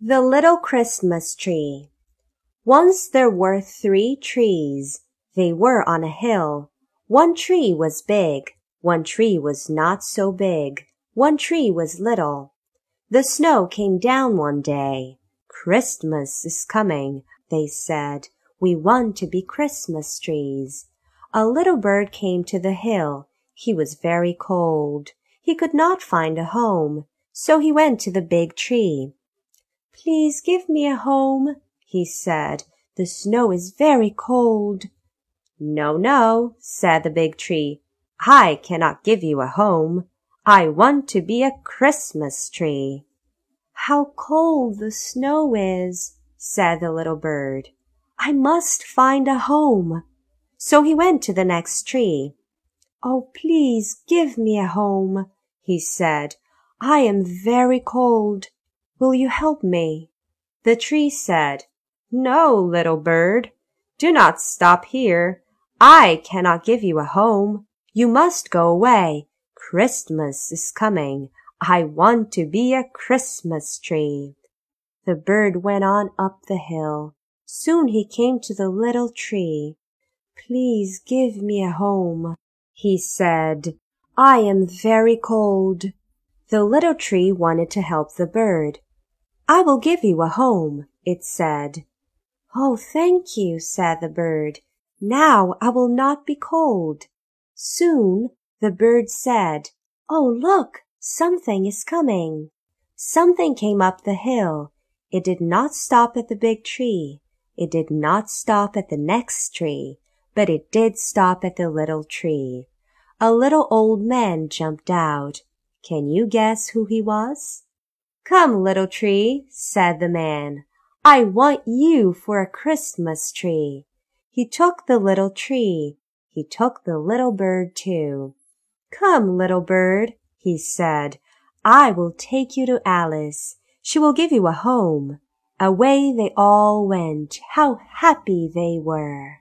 The Little Christmas Tree Once there were three trees. They were on a hill. One tree was big. One tree was not so big. One tree was little. The snow came down one day. Christmas is coming, they said. We want to be Christmas trees. A little bird came to the hill. He was very cold. He could not find a home, so he went to the big tree. Please give me a home, he said. The snow is very cold. No, no, said the big tree. I cannot give you a home. I want to be a Christmas tree. How cold the snow is, said the little bird. I must find a home. So he went to the next tree. Oh, please give me a home, he said. I am very cold. Will you help me? The tree said, No, little bird. Do not stop here. I cannot give you a home. You must go away. Christmas is coming. I want to be a Christmas tree. The bird went on up the hill. Soon he came to the little tree. Please give me a home, he said. I am very cold. The little tree wanted to help the bird. I will give you a home, it said. Oh, thank you, said the bird. Now I will not be cold. Soon the bird said, Oh, look, something is coming. Something came up the hill. It did not stop at the big tree. It did not stop at the next tree, but it did stop at the little tree. A little old man jumped out. Can you guess who he was? Come, little tree, said the man. I want you for a Christmas tree. He took the little tree. He took the little bird too. Come, little bird, he said. I will take you to Alice. She will give you a home. Away they all went. How happy they were.